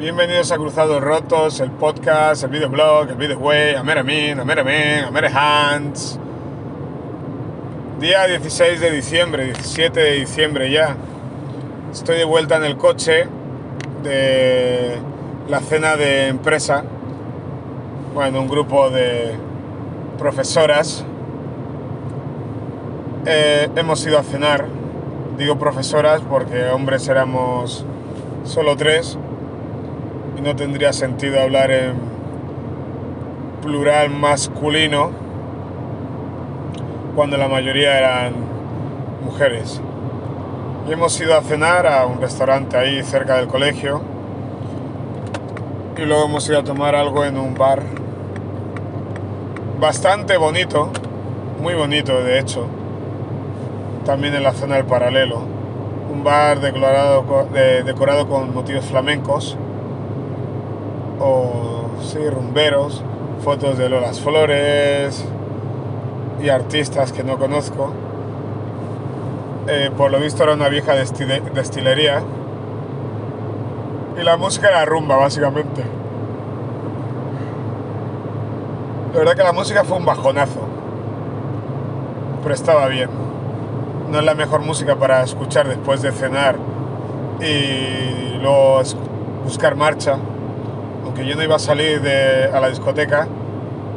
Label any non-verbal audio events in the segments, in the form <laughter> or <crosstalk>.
Bienvenidos a Cruzados Rotos, el podcast, el videoblog, el videoway, Ameramin, Ameramin, Amerehans. Día 16 de diciembre, 17 de diciembre ya. Estoy de vuelta en el coche de la cena de empresa. Bueno, un grupo de profesoras. Eh, hemos ido a cenar. Digo profesoras porque hombres éramos solo tres no tendría sentido hablar en plural masculino cuando la mayoría eran mujeres. Y hemos ido a cenar a un restaurante ahí cerca del colegio y luego hemos ido a tomar algo en un bar bastante bonito, muy bonito de hecho, también en la zona del paralelo. Un bar decorado con motivos flamencos o sí, rumberos, fotos de Lolas Flores y artistas que no conozco. Eh, por lo visto era una vieja destilería y la música era rumba básicamente. La verdad que la música fue un bajonazo, pero estaba bien. No es la mejor música para escuchar después de cenar y luego buscar marcha aunque yo no iba a salir a la discoteca,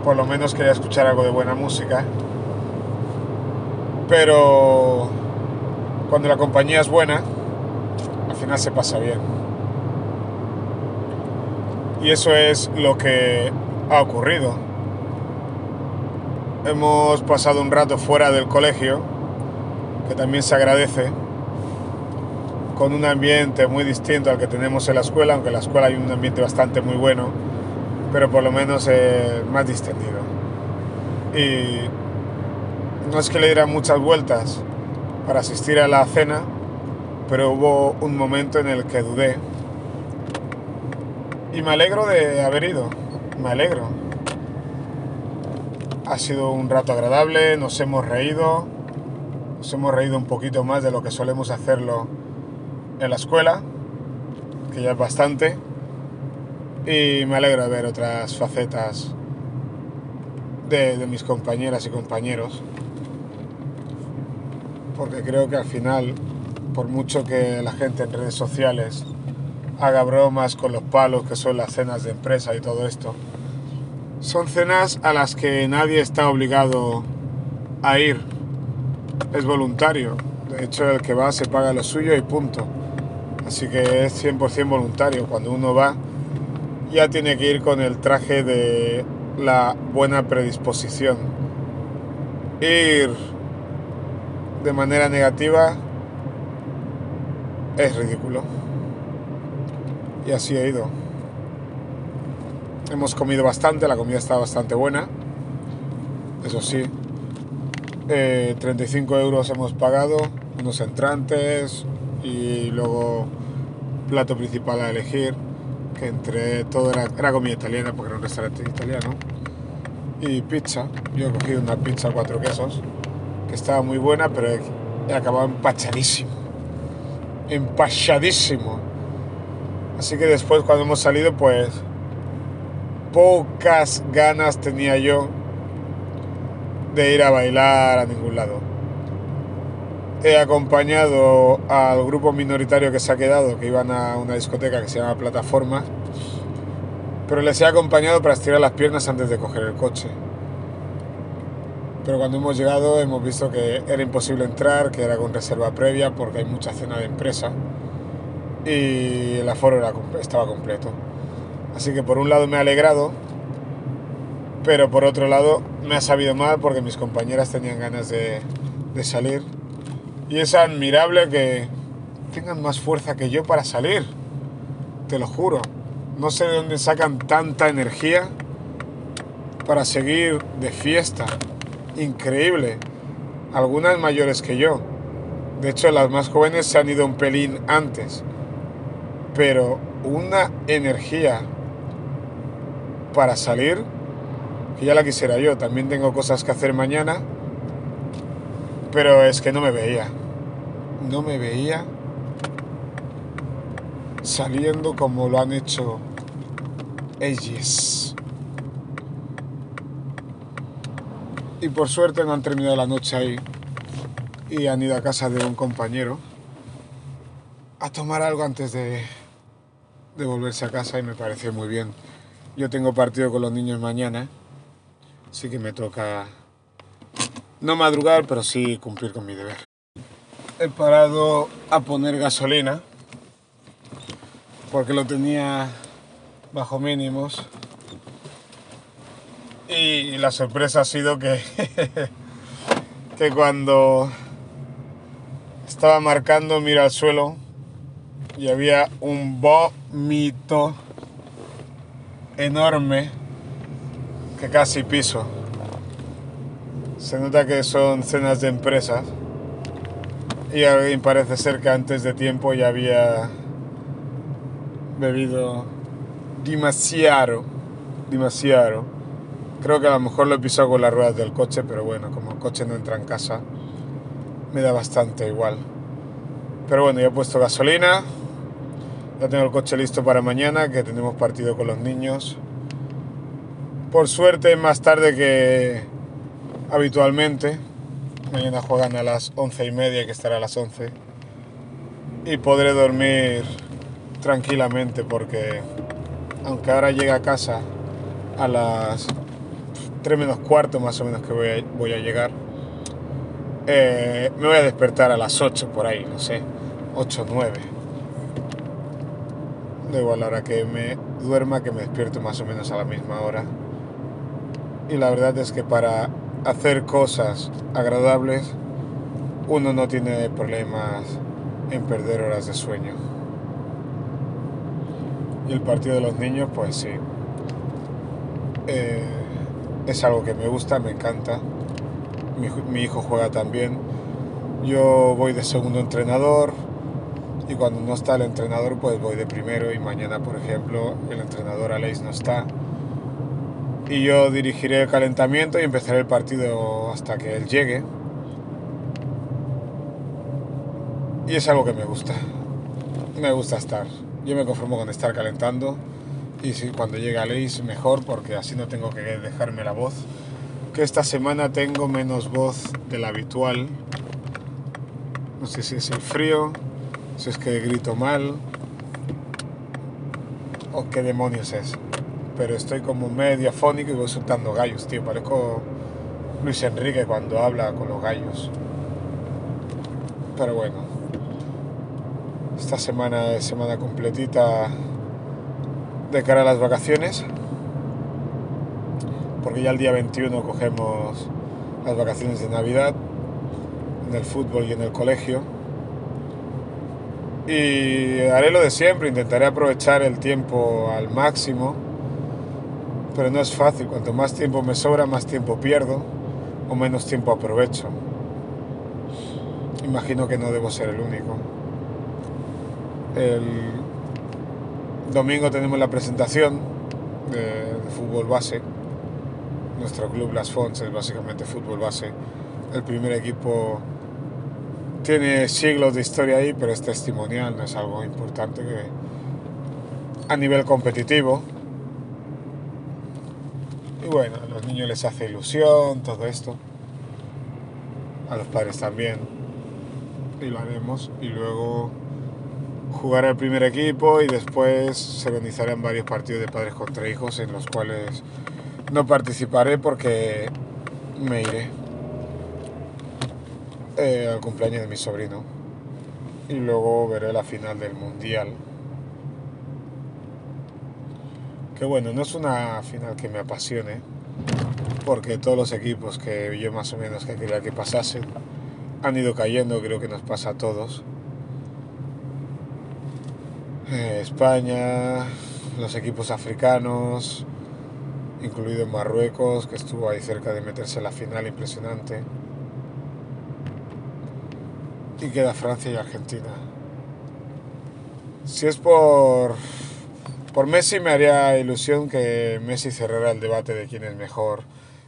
por lo menos quería escuchar algo de buena música. Pero cuando la compañía es buena, al final se pasa bien. Y eso es lo que ha ocurrido. Hemos pasado un rato fuera del colegio, que también se agradece con un ambiente muy distinto al que tenemos en la escuela, aunque en la escuela hay un ambiente bastante muy bueno, pero por lo menos eh, más distendido. Y no es que le diera muchas vueltas para asistir a la cena, pero hubo un momento en el que dudé. Y me alegro de haber ido, me alegro. Ha sido un rato agradable, nos hemos reído, nos hemos reído un poquito más de lo que solemos hacerlo en la escuela, que ya es bastante, y me alegra ver otras facetas de, mis compañeras y compañeros, porque creo que al final, por mucho que la gente en redes sociales haga bromas con los palos que son las cenas de empresa y todo esto, son cenas a las que nadie está obligado a ir. Es voluntario. De hecho, el que va se paga lo suyo y punto. Así que es 100% voluntario. Cuando uno va, ya tiene que ir con el traje de la buena predisposición. Ir de manera negativa es ridículo. Y así he ido. Hemos comido bastante, la comida está bastante buena. Eso sí, 35 eh, euros hemos pagado, unos entrantes, y luego plato principal a elegir, que entre todo era, comida italiana porque era un restaurante italiano, y pizza. Yo he cogido una pizza cuatro quesos, que estaba muy buena, pero he, acabado empachadísimo. Empachadísimo. Así que después cuando hemos salido, pues pocas ganas tenía yo de ir a bailar a ningún lado he acompañado al grupo minoritario que se ha quedado, que iban a una discoteca que se llama Plataforma, pero les he acompañado para estirar las piernas antes de coger el coche. Pero cuando hemos llegado hemos visto que era imposible entrar, que era con reserva previa porque hay mucha cena de empresa y el aforo estaba completo. Así que por un lado me ha alegrado, pero por otro lado me ha sabido mal porque mis compañeras tenían ganas de, de salir y es admirable que tengan más fuerza que yo para salir. Te lo juro. No sé de dónde sacan tanta energía para seguir de fiesta. Increíble. Algunas mayores que yo. De hecho, las más jóvenes se han ido un pelín antes. Pero una energía para salir, que ya la quisiera yo. También tengo cosas que hacer mañana. Pero es que no me veía no me veía saliendo como lo han hecho ellos. Y por suerte no han terminado la noche ahí y han ido a casa de un compañero a tomar algo antes de, volverse a casa y me pareció muy bien. Yo tengo partido con los niños mañana, así que me toca no madrugar, pero sí cumplir con mi deber. He parado a poner gasolina porque lo tenía bajo mínimos y la sorpresa ha sido que, <laughs> que cuando estaba marcando mira al suelo y había un vómito enorme que casi piso. Se nota que son cenas de empresas y parece ser que antes de tiempo ya había bebido demasiado, demasiado. Creo que a lo mejor lo he pisado con las ruedas del coche, pero bueno, como el coche no entra en casa, me da bastante igual. Pero bueno, ya he puesto gasolina, ya tengo el coche listo para mañana, que tenemos partido con los niños. Por suerte, más tarde que habitualmente. Mañana juegan a las once y media, que estará a las 11. Y podré dormir tranquilamente porque, aunque ahora llegue a casa a las 3 menos cuarto más o menos que voy a, llegar, eh, me voy a despertar a las 8 por ahí, no sé, 8 o 9 da igual la hora que me duerma, que me despierto más o menos a la misma hora. Y la verdad es que para hacer cosas agradables, uno no tiene problemas en perder horas de sueño. Y el partido de los niños, pues sí. Eh, es algo que me gusta, me encanta. Mi, mi hijo juega también. Yo voy de segundo entrenador, y cuando no está el entrenador pues voy de primero y mañana por ejemplo el entrenador Aleix no está y yo dirigiré el calentamiento y empezaré el partido hasta que él llegue. Y es algo que me gusta. Me gusta estar. Yo me conformo con estar calentando y si cuando llegue Aleix mejor porque así no tengo que dejarme la voz. Que esta semana tengo menos voz de la habitual. No sé si es el frío si es que grito mal o qué demonios es. Pero estoy como medio afónico y voy soltando gallos, tío. Parezco Luis Enrique cuando habla con los gallos. Pero bueno, esta semana es semana completita de cara a las vacaciones. Porque ya el día 21 cogemos las vacaciones de Navidad en el fútbol y en el colegio y haré lo de siempre, intentaré aprovechar el tiempo al máximo, pero no es fácil, cuanto más tiempo me sobra, más tiempo pierdo o menos tiempo aprovecho. Imagino que no debo ser el único. El domingo tenemos la presentación de, fútbol base. Nuestro club Las Fonts es básicamente fútbol base. El primer equipo tiene siglos de historia ahí, pero es testimonial, es algo importante que a nivel competitivo. Bueno, a los niños les hace ilusión todo esto, a los padres también, y lo haremos. Y luego jugaré el primer equipo y después se organizarán varios partidos de padres contra hijos en los cuales no participaré porque me iré eh, al cumpleaños de mi sobrino y luego veré la final del mundial. Que bueno, no es una final que me apasione, porque todos los equipos que yo más o menos que quería que pasasen han ido cayendo, creo que nos pasa a todos. Eh, España, los equipos africanos, incluido Marruecos, que estuvo ahí cerca de meterse en la final, impresionante y queda Francia y Argentina. Si es por, por Messi, me haría ilusión que Messi cerrara el debate de quién es mejor,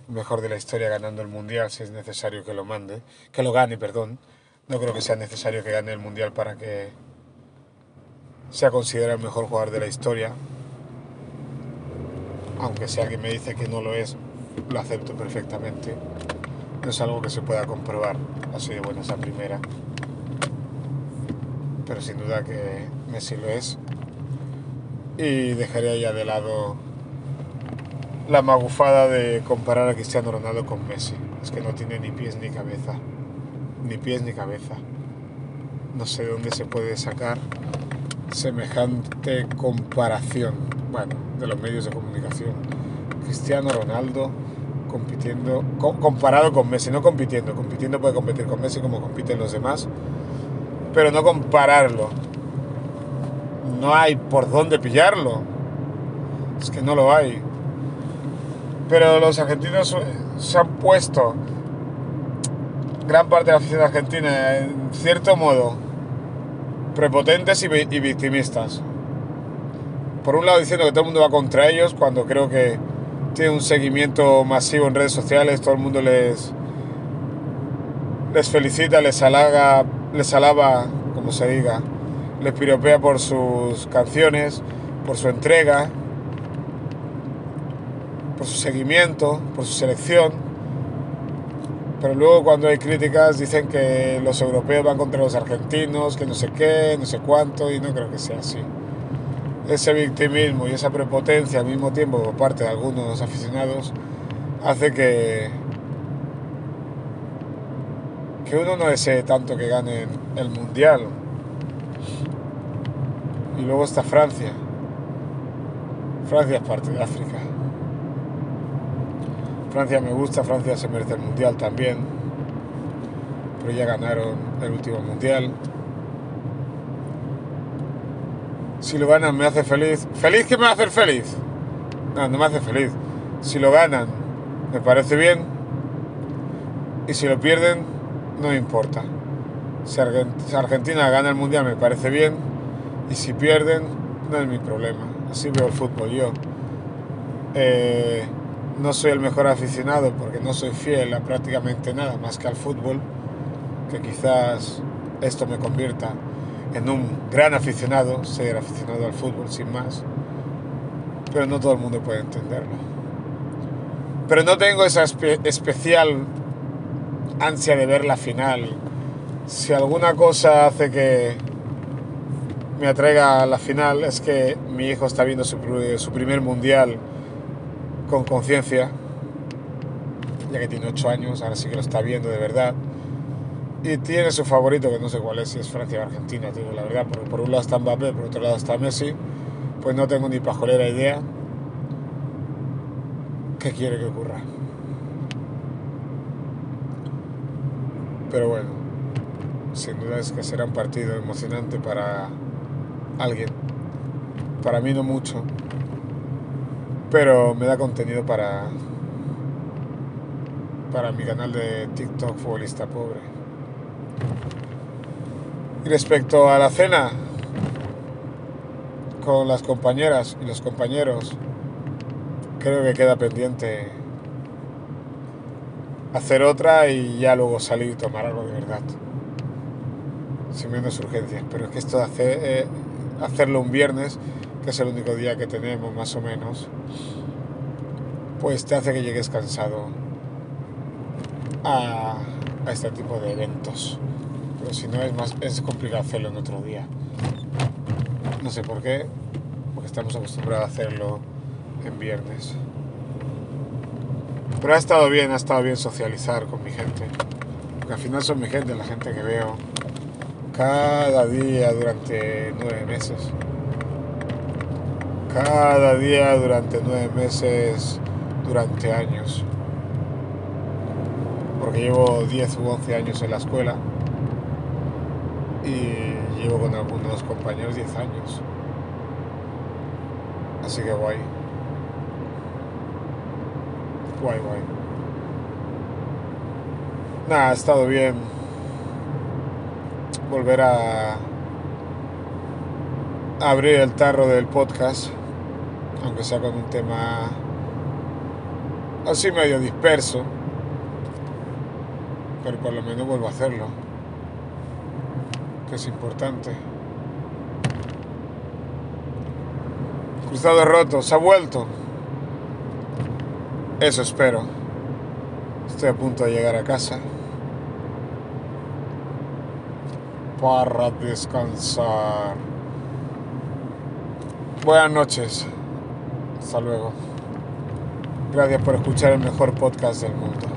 mejor de la historia ganando el Mundial, si es necesario que lo mande, que lo gane, perdón. No creo que sea necesario que gane el Mundial para que sea considerado el mejor jugador de la historia. Aunque sea que me dice que no lo es, lo acepto perfectamente. No es algo que se pueda comprobar así de buena esa primera. Pero sin duda que Messi lo es. Y dejaría ya de lado la magufada de comparar a Cristiano Ronaldo con Messi. Es que no tiene ni pies ni cabeza. Ni pies ni cabeza. No sé dónde se puede sacar semejante comparación. Bueno, de los medios de comunicación. Cristiano Ronaldo compitiendo, comparado con Messi, no compitiendo, compitiendo puede competir con Messi como compiten los demás, pero no compararlo. No hay por dónde pillarlo. Es que no lo hay. Pero los argentinos se han puesto, gran parte de la afición argentina, en cierto modo, prepotentes y, y victimistas. Por un lado diciendo que todo el mundo va contra ellos, cuando creo que tiene un seguimiento masivo en redes sociales, todo el mundo les, les felicita, les halaga, les alaba, como se diga, les piropea por sus canciones, por su entrega, por su seguimiento, por su selección. Pero luego cuando hay críticas dicen que los europeos van contra los argentinos, que no sé qué, no sé cuánto, y no creo que sea así ese victimismo y esa prepotencia al mismo tiempo por parte de algunos aficionados hace que, que uno no desee tanto que gane el mundial. Y luego está Francia. Francia es parte de África. Francia me gusta, Francia se merece el mundial también. Pero ya ganaron el último mundial. Si lo ganan me hace feliz. ¿Feliz que me va a hacer feliz? No, no me hace feliz. Si lo ganan me parece bien. Y si lo pierden no me importa. Si Argentina gana el mundial me parece bien. Y si pierden no es mi problema. Así veo el fútbol yo. Eh, no soy el mejor aficionado porque no soy fiel a prácticamente nada más que al fútbol. Que quizás esto me convierta en un gran aficionado, ser aficionado al fútbol sin más, pero no todo el mundo puede entenderlo. Pero no tengo esa especial ansia de ver la final. Si alguna cosa hace que me atraiga a la final es que mi hijo está viendo su, su primer mundial con conciencia, ya que tiene 8 años, ahora sí que lo está viendo de verdad y tiene su favorito, que no sé cuál es, si es Francia o Argentina, digo la verdad, porque por un lado está Mbappé, por otro lado está Messi, pues no tengo ni pajolera idea qué quiere que ocurra. Pero bueno, sin duda es que será un partido emocionante para alguien. Para mí no mucho, pero me da contenido para para mi canal de TikTok Futbolista Pobre. Y respecto a la cena con las compañeras y los compañeros, creo que queda pendiente hacer otra y ya luego salir y tomar algo de verdad. Sin menos urgencias. Pero es que esto de hacer, eh, hacerlo un viernes, que es el único día que tenemos más o menos, pues te hace que llegues cansado a, a este tipo de eventos si no es más es complicado hacerlo en otro día. No sé por qué, porque estamos acostumbrados a hacerlo en viernes. Pero ha estado bien, ha estado bien socializar con mi gente. Porque al final son mi gente, la gente que veo cada día durante nueve meses. Cada día durante nueve meses, durante años. Porque llevo 10 u 11 años en la escuela y llevo con algunos compañeros 10 años. Así que guay. Guay, guay. Nada, ha estado bien volver a abrir el tarro del podcast, aunque sea con un tema así medio disperso, pero por lo menos vuelvo a hacerlo que es importante. Cruzado roto, se ha vuelto. Eso espero. Estoy a punto de llegar a casa. Para descansar. Buenas noches. Hasta luego. Gracias por escuchar el mejor podcast del mundo.